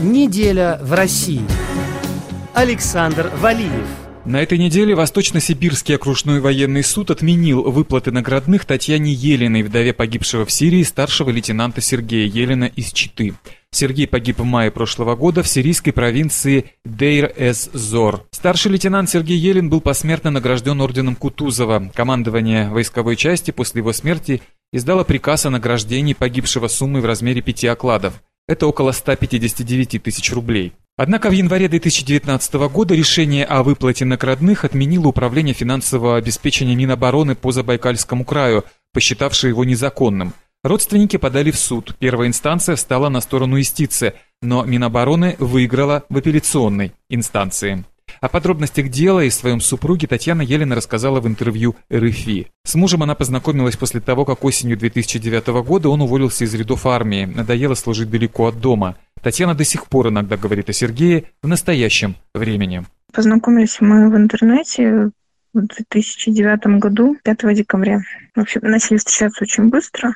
Неделя в России. Александр Валиев. На этой неделе Восточно-Сибирский окружной военный суд отменил выплаты наградных Татьяне Елиной, вдове погибшего в Сирии старшего лейтенанта Сергея Елена из Читы. Сергей погиб в мае прошлого года в сирийской провинции Дейр-эз-Зор. Старший лейтенант Сергей Елен был посмертно награжден орденом Кутузова. Командование войсковой части после его смерти издало приказ о награждении погибшего суммой в размере пяти окладов. Это около 159 тысяч рублей. Однако в январе 2019 года решение о выплате наградных отменило Управление финансового обеспечения Минобороны по Забайкальскому краю, посчитавшее его незаконным. Родственники подали в суд. Первая инстанция встала на сторону юстиции, но Минобороны выиграла в апелляционной инстанции. О подробностях дела и своем супруге Татьяна Елена рассказала в интервью РФИ. С мужем она познакомилась после того, как осенью 2009 года он уволился из рядов армии, надоело служить далеко от дома. Татьяна до сих пор иногда говорит о Сергее в настоящем времени. Познакомились мы в интернете в 2009 году, 5 декабря. Вообще начали встречаться очень быстро.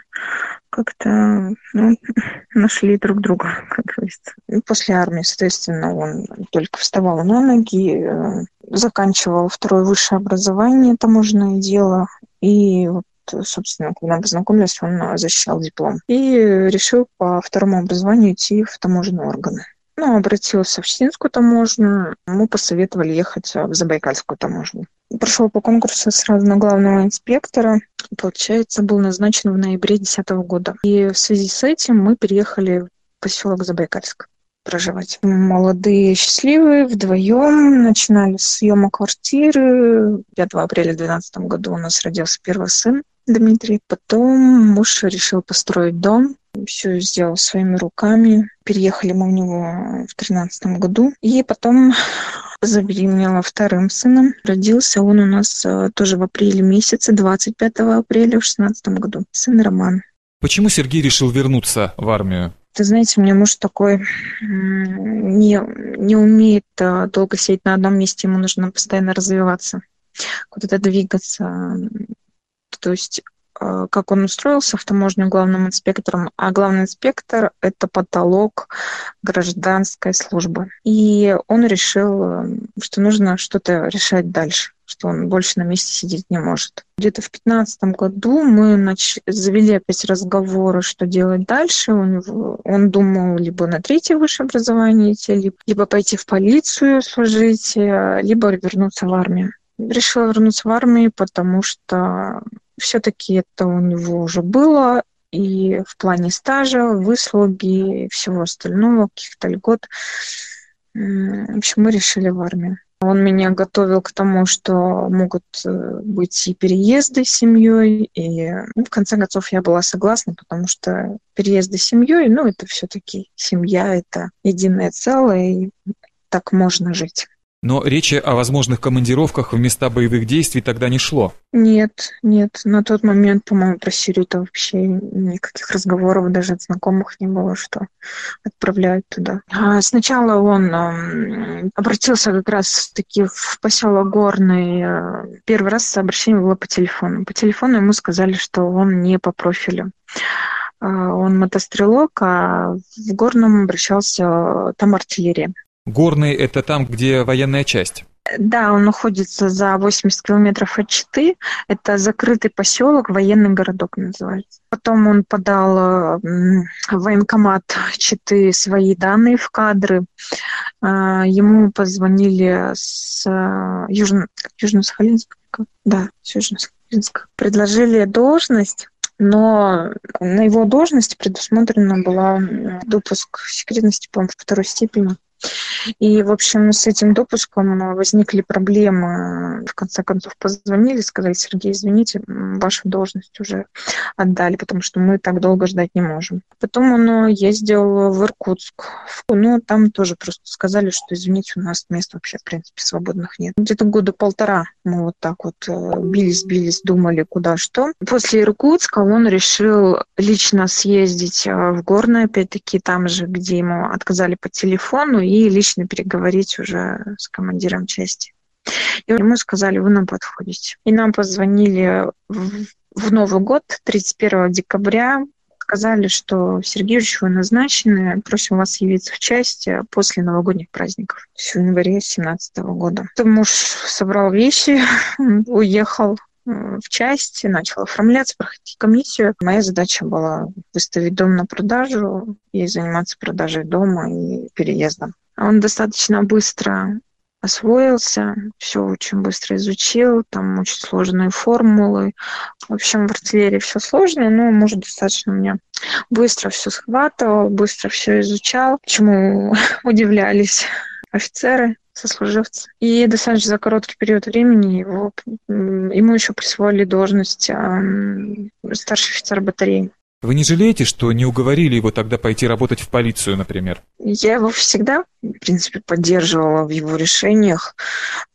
Как-то ну, нашли друг друга, как говорится. После армии, соответственно, он только вставал на ноги, э, заканчивал второе высшее образование, таможенное дело. И вот собственно, когда познакомились, он защищал диплом. И решил по второму образованию идти в таможенные органы. Ну, обратился в Читинскую таможню, мы посоветовали ехать в Забайкальскую таможню. Прошел по конкурсу сразу на главного инспектора. Получается, был назначен в ноябре 2010 года. И в связи с этим мы переехали в поселок Забайкальск проживать. Молодые, счастливые, вдвоем начинали съема квартиры. 5 апреля 2012 году у нас родился первый сын Дмитрий. Потом муж решил построить дом все сделал своими руками. Переехали мы в него в тринадцатом году. И потом забеременела вторым сыном. Родился он у нас э, тоже в апреле месяце, 25 апреля в шестнадцатом году. Сын Роман. Почему Сергей решил вернуться в армию? Ты знаете, у меня муж такой не, не умеет э, долго сидеть на одном месте, ему нужно постоянно развиваться, куда-то двигаться. То есть как он устроился в таможню главным инспектором, а главный инспектор – это потолок гражданской службы. И он решил, э, что нужно что-то решать дальше что он больше на месте сидеть не может. Где-то в 2015 году мы нач... завели опять разговоры, что делать дальше. Него... Он думал либо на третье высшее образование идти, либо, либо пойти в полицию служить, э, либо вернуться в армию. Решила вернуться в армию, потому что все-таки это у него уже было, и в плане стажа, выслуги всего остального, каких-то льгот. В общем, мы решили в армию. Он меня готовил к тому, что могут э, быть и переезды с семьей, и ну, в конце концов я была согласна, потому что переезды с семьей, ну, это все-таки семья, это единое целое, и так можно жить. Но речи о возможных командировках в места боевых действий тогда не шло. Нет, нет. На тот момент, по-моему, про Сирию-то вообще никаких разговоров даже от знакомых не было, что отправляют туда. А сначала он э, обратился как раз-таки в поселок Горный. Первый раз обращение было по телефону. По телефону ему сказали, что он не по профилю он мотострелок, а в Горном обращался там артиллерия. Горный – это там, где военная часть? Да, он находится за 80 километров от Читы. Это закрытый поселок, военный городок называется. Потом он подал в военкомат Читы свои данные в кадры. А, ему позвонили с а, Южно, Южно-Сахалинска. Да, с Южно-Сахалинска. Предложили должность но на его должность предусмотрена была допуск секретности, по-моему, второй степени. И, в общем, с этим допуском возникли проблемы. В конце концов, позвонили, сказали, Сергей, извините, вашу должность уже отдали, потому что мы так долго ждать не можем. Потом он ездил в Иркутск. Но там тоже просто сказали, что, извините, у нас мест вообще, в принципе, свободных нет. Где-то года полтора мы вот так вот э, бились-бились, думали, куда что. После Иркутска он решил лично съездить э, в Горное, опять-таки, там же, где ему отказали по телефону, лично переговорить уже с командиром части. И ему сказали, вы нам подходите. И нам позвонили в, в Новый год, 31 декабря, сказали, что Сергеевич, вы назначены, просим вас явиться в часть после новогодних праздников, в январе 2017 года. Муж собрал вещи, уехал в части, начал оформляться, проходить комиссию. Моя задача была выставить дом на продажу и заниматься продажей дома и переездом. Он достаточно быстро освоился, все очень быстро изучил, там очень сложные формулы. В общем, в артиллерии все сложно, но может достаточно меня быстро все схватывал, быстро все изучал, чему удивлялись офицеры, сослуживцы. И достаточно за короткий период времени его, ему еще присвоили должность э, старший офицер батареи. Вы не жалеете, что не уговорили его тогда пойти работать в полицию, например? Я его всегда, в принципе, поддерживала в его решениях.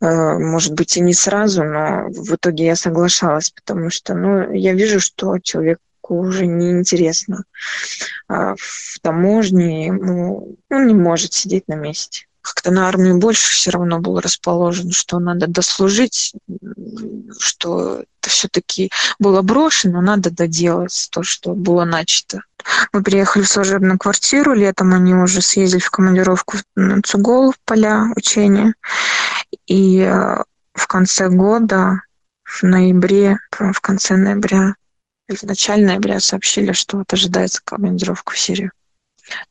Э, может быть, и не сразу, но в итоге я соглашалась, потому что ну, я вижу, что человек уже неинтересно. А в таможне ему он не может сидеть на месте как-то на армию больше все равно был расположен, что надо дослужить, что это все-таки было брошено, надо доделать то, что было начато. Мы приехали в служебную квартиру, летом они уже съездили в командировку на Цугол, в поля учения. И э, в конце года, в ноябре, в конце ноября в начале ноября сообщили, что вот ожидается командировка в Сирию.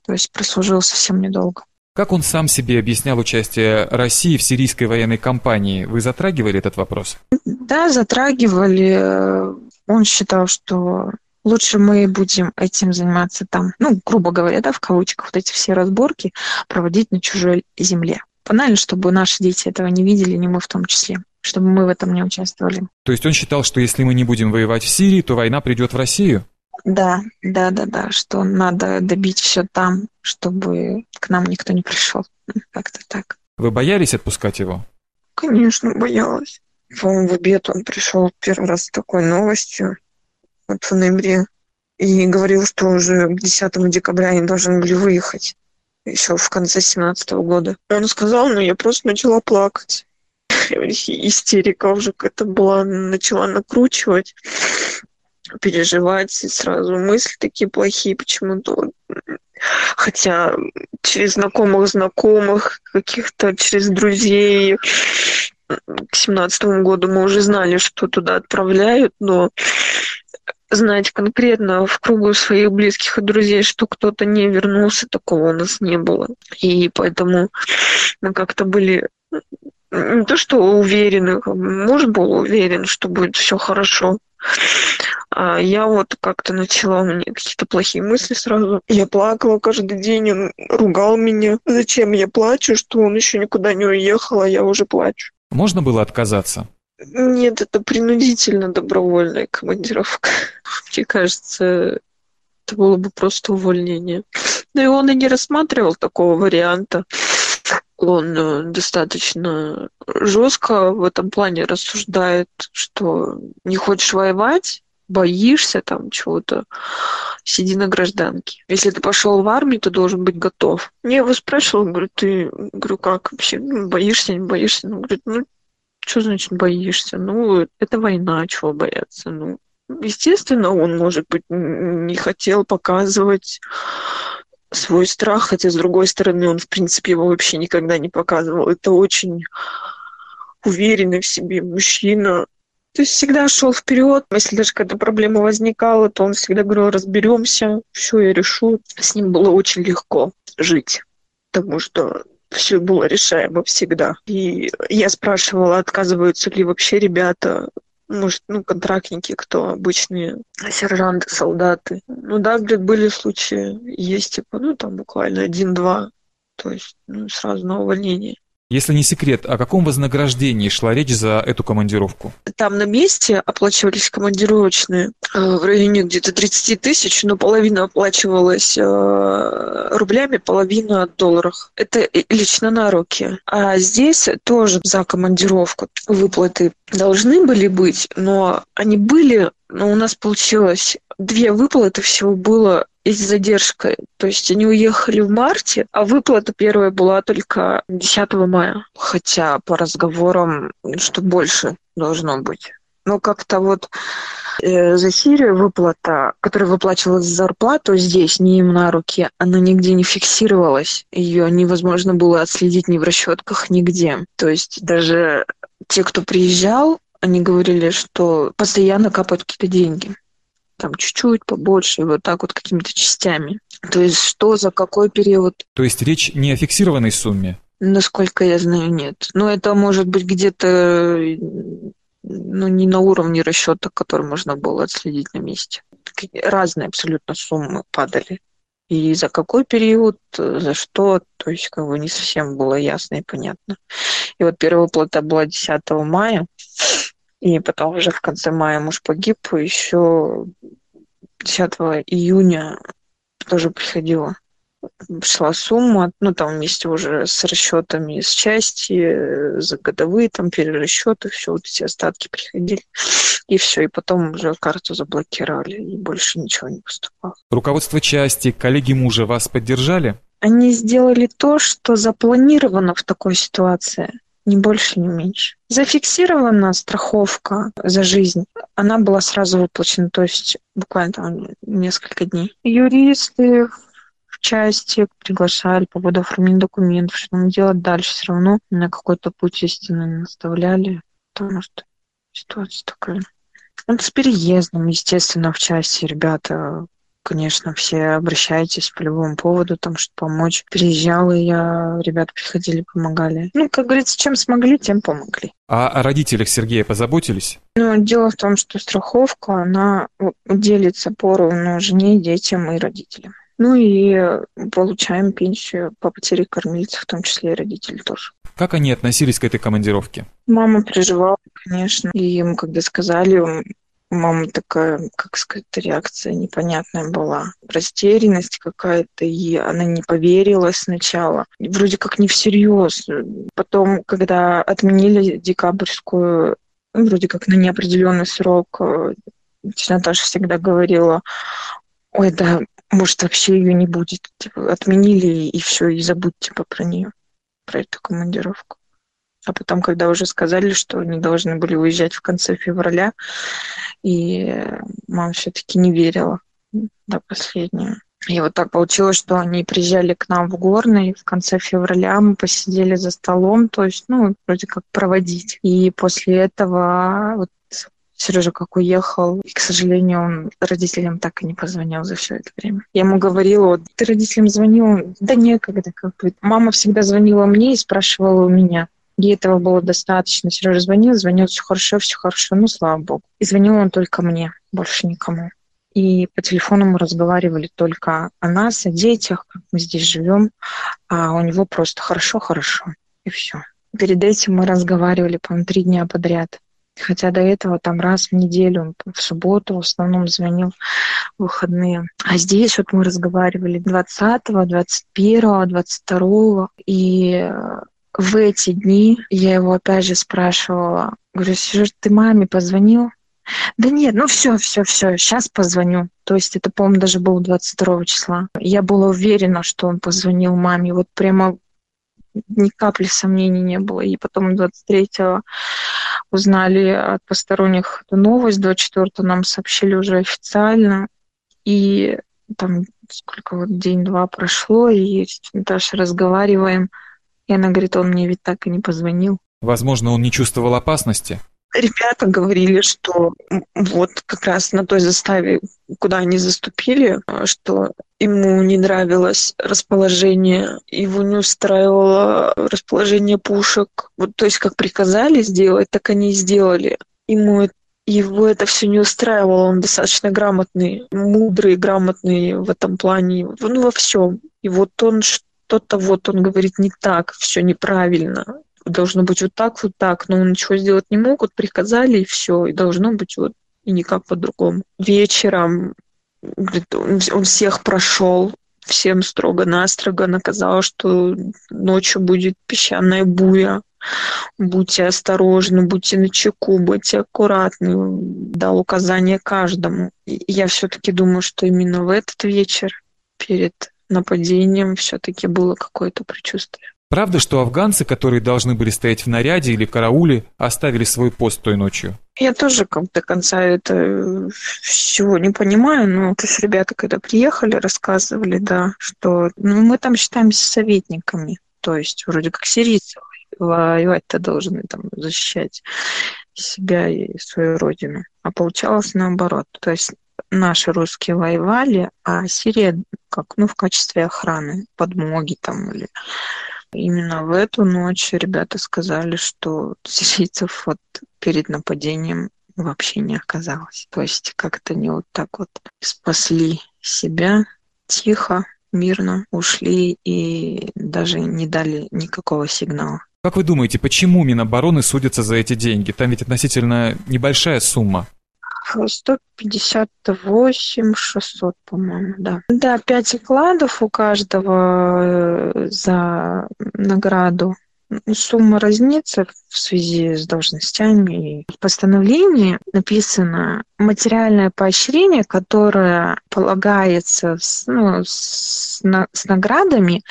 То есть прослужил совсем недолго. Как он сам себе объяснял участие России в сирийской военной кампании? Вы затрагивали этот вопрос? Да, затрагивали. Он считал, что лучше мы будем этим заниматься там, ну, грубо говоря, да, в кавычках, вот эти все разборки проводить на чужой земле. Банально, чтобы наши дети этого не видели, не мы в том числе чтобы мы в этом не участвовали. То есть он считал, что если мы не будем воевать в Сирии, то война придет в Россию? Да, да, да, да, что надо добить все там, чтобы к нам никто не пришел. Как-то так. Вы боялись отпускать его? Конечно, боялась. По-моему, в обед он пришел первый раз с такой новостью, вот в ноябре, и говорил, что уже к 10 декабря они должны были выехать, еще в конце 17 года. Он сказал, ну я просто начала плакать. Истерика уже какая-то была, начала накручивать переживать, и сразу мысли такие плохие почему-то. Хотя через знакомых знакомых, каких-то через друзей к семнадцатому году мы уже знали, что туда отправляют, но знать конкретно в кругу своих близких и друзей, что кто-то не вернулся, такого у нас не было. И поэтому мы как-то были не то, что уверены, муж был уверен, что будет все хорошо, а я вот как-то начала, у меня какие-то плохие мысли сразу. Я плакала каждый день, он ругал меня. Зачем я плачу, что он еще никуда не уехал, а я уже плачу. Можно было отказаться? Нет, это принудительно добровольная командировка. Мне кажется, это было бы просто увольнение. Но и он и не рассматривал такого варианта. Он э, достаточно жестко в этом плане рассуждает, что не хочешь воевать, боишься там чего-то, сиди на гражданке. Если ты пошел в армию, ты должен быть готов. Я его спрашивала, говорю, ты, говорю, как вообще, ну, боишься, не боишься? Ну, говорит, ну, что значит боишься? Ну, это война, чего бояться? Ну, естественно, он, может быть, не хотел показывать свой страх, хотя, с другой стороны, он, в принципе, его вообще никогда не показывал. Это очень уверенный в себе мужчина, то есть всегда шел вперед. Если даже когда проблема возникала, то он всегда говорил, разберемся, все я решу. С ним было очень легко жить, потому что все было решаемо всегда. И я спрашивала, отказываются ли вообще ребята, может, ну, контрактники, кто обычные, сержанты, солдаты. Ну да, говорит, были случаи, есть, типа, ну, там буквально один-два, то есть, ну, сразу на увольнение. Если не секрет, о каком вознаграждении шла речь за эту командировку? Там на месте оплачивались командировочные э, в районе где-то 30 тысяч, но половина оплачивалась э, рублями, половина в долларах. Это лично на руки. А здесь тоже за командировку выплаты должны были быть, но они были, но у нас получилось две выплаты всего было с задержкой. То есть они уехали в марте, а выплата первая была только 10 мая. Хотя по разговорам, что больше должно быть. Но как-то вот Э, за Сирию выплата, которая выплачивалась за зарплату здесь, не им на руки, она нигде не фиксировалась. Ее невозможно было отследить ни в расчетках, нигде. То есть даже те, кто приезжал, они говорили, что постоянно капают какие-то деньги. Там чуть-чуть побольше, вот так вот какими-то частями. То есть что, за какой период? То есть речь не о фиксированной сумме? Насколько я знаю, нет. Но это может быть где-то ну, не на уровне расчета, который можно было отследить на месте. Разные абсолютно суммы падали. И за какой период, за что, то есть как бы не совсем было ясно и понятно. И вот первая выплата была 10 мая, и потом уже в конце мая муж погиб, еще 10 июня тоже приходила шла сумма, ну, там вместе уже с расчетами с части, за годовые там перерасчеты, все вот эти остатки приходили. И все, и потом уже карту заблокировали, и больше ничего не поступало. Руководство части, коллеги мужа вас поддержали? Они сделали то, что запланировано в такой ситуации ни больше, ни меньше. Зафиксирована страховка за жизнь. Она была сразу выплачена, то есть буквально там несколько дней. Юристы в части приглашали по поводу оформления документов, что нам делать дальше. Все равно на какой-то путь истины наставляли, потому что ситуация такая. Вот с переездом, естественно, в части ребята конечно, все обращайтесь по любому поводу, там, чтобы помочь. Приезжала я, ребята приходили, помогали. Ну, как говорится, чем смогли, тем помогли. А о родителях Сергея позаботились? Ну, дело в том, что страховка, она делится поровну жене, детям и родителям. Ну и получаем пенсию по потере кормильца, в том числе и родители тоже. Как они относились к этой командировке? Мама переживала, конечно. И ему, когда сказали, у мамы такая, как сказать, реакция непонятная была. Растерянность какая-то, и она не поверила сначала. Вроде как не всерьез. Потом, когда отменили декабрьскую, ну, вроде как на неопределенный срок, э, Наташа всегда говорила, ой, да, может, вообще ее не будет. Типа, отменили и все, и забудьте типа, про нее, про эту командировку. А потом, когда уже сказали, что они должны были уезжать в конце февраля, и мама все-таки не верила до последнего. И вот так получилось, что они приезжали к нам в Горный в конце февраля, мы посидели за столом, то есть, ну, вроде как проводить. И после этого вот Сережа как уехал, и, к сожалению, он родителям так и не позвонил за все это время. Я ему говорила, вот, ты родителям звонил? Да некогда, как бы. Мама всегда звонила мне и спрашивала у меня. Ей этого было достаточно. Сережа звонил, звонил, все хорошо, все хорошо, ну, слава богу. И звонил он только мне, больше никому. И по телефону мы разговаривали только о нас, о детях, как мы здесь живем, а у него просто хорошо-хорошо, и все. Перед этим мы разговаривали, по-моему, три дня подряд. Хотя до этого там раз в неделю, в субботу в основном звонил в выходные. А здесь вот мы разговаривали 20, 21, 22. И в эти дни я его опять же спрашивала. Говорю, ты маме позвонил? Да нет, ну все, все, все, сейчас позвоню. То есть это, по-моему, даже было 22 числа. Я была уверена, что он позвонил маме. Вот прямо ни капли сомнений не было. И потом 23-го узнали от посторонних эту новость, 24-го нам сообщили уже официально. И там сколько вот день-два прошло, и Наташей разговариваем. И она говорит, он мне ведь так и не позвонил. Возможно, он не чувствовал опасности? Ребята говорили, что вот как раз на той заставе, куда они заступили, что ему не нравилось расположение, его не устраивало расположение пушек. Вот, то есть, как приказали сделать, так они и сделали. Ему его это все не устраивало, он достаточно грамотный, мудрый, грамотный в этом плане, ну, во всем. И вот он что-то вот, он говорит не так, все неправильно должно быть вот так, вот так, но ничего сделать не могут, приказали, и все, и должно быть вот, и никак по-другому. Вечером он всех прошел, всем строго-настрого наказал, что ночью будет песчаная буя, будьте осторожны, будьте на чеку, будьте аккуратны, дал указания каждому. И я все-таки думаю, что именно в этот вечер перед нападением все-таки было какое-то предчувствие. Правда, что афганцы, которые должны были стоять в наряде или карауле, оставили свой пост той ночью? Я тоже как до конца это всего не понимаю, но то есть ребята, когда приехали, рассказывали, да, что ну, мы там считаемся советниками, то есть вроде как сирийцы воевать-то должны там защищать себя и свою родину. А получалось наоборот. То есть наши русские воевали, а Сирия как, ну, в качестве охраны, подмоги там или Именно в эту ночь ребята сказали, что сирийцев вот перед нападением вообще не оказалось. То есть как-то они вот так вот спасли себя тихо, мирно ушли и даже не дали никакого сигнала. Как вы думаете, почему Минобороны судятся за эти деньги? Там ведь относительно небольшая сумма. 158 600, по-моему, да. Да, 5 окладов у каждого э, за награду. Сумма разнится в связи с должностями. В постановлении написано материальное поощрение, которое полагается с, ну, с, на, с наградами,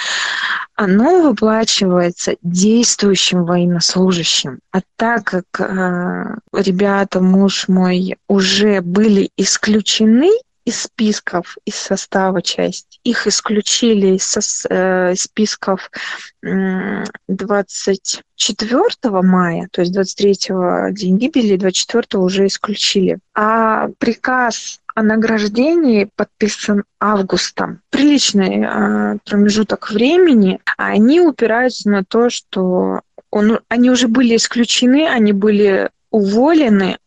оно выплачивается действующим военнослужащим. А так как э, ребята, муж мой, уже были исключены из списков, из состава части. Их исключили из э, списков 24 мая, то есть 23 день гибели, 24 уже исключили. А приказ о награждении подписан августом. Приличный э, промежуток времени. Они упираются на то, что он, они уже были исключены, они были уволены,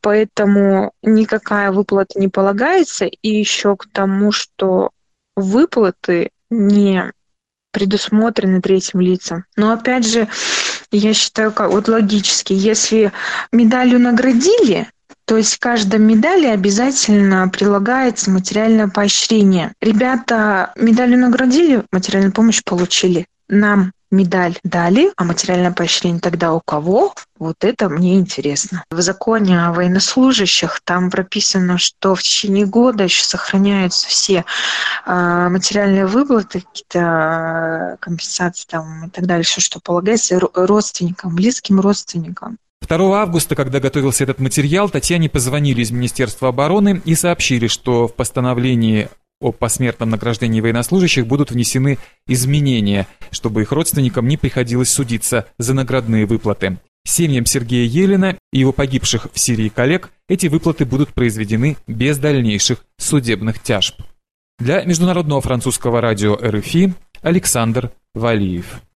поэтому никакая выплата не полагается. И еще к тому, что выплаты не предусмотрены третьим лицам. Но опять же, я считаю, как вот логически, если медалью наградили, то есть к каждой медали обязательно прилагается материальное поощрение. Ребята медалью наградили, материальную помощь получили. Нам медаль дали, а материальное поощрение тогда у кого? Вот это мне интересно. В законе о военнослужащих там прописано, что в течение года еще сохраняются все э, материальные выплаты, какие-то э, компенсации там и так далее, все, что полагается родственникам, близким родственникам. 2 августа, когда готовился этот материал, Татьяне позвонили из Министерства обороны и сообщили, что в постановлении о посмертном награждении военнослужащих будут внесены изменения, чтобы их родственникам не приходилось судиться за наградные выплаты. Семьям Сергея Елена и его погибших в Сирии коллег эти выплаты будут произведены без дальнейших судебных тяжб. Для Международного французского радио РФИ Александр Валиев.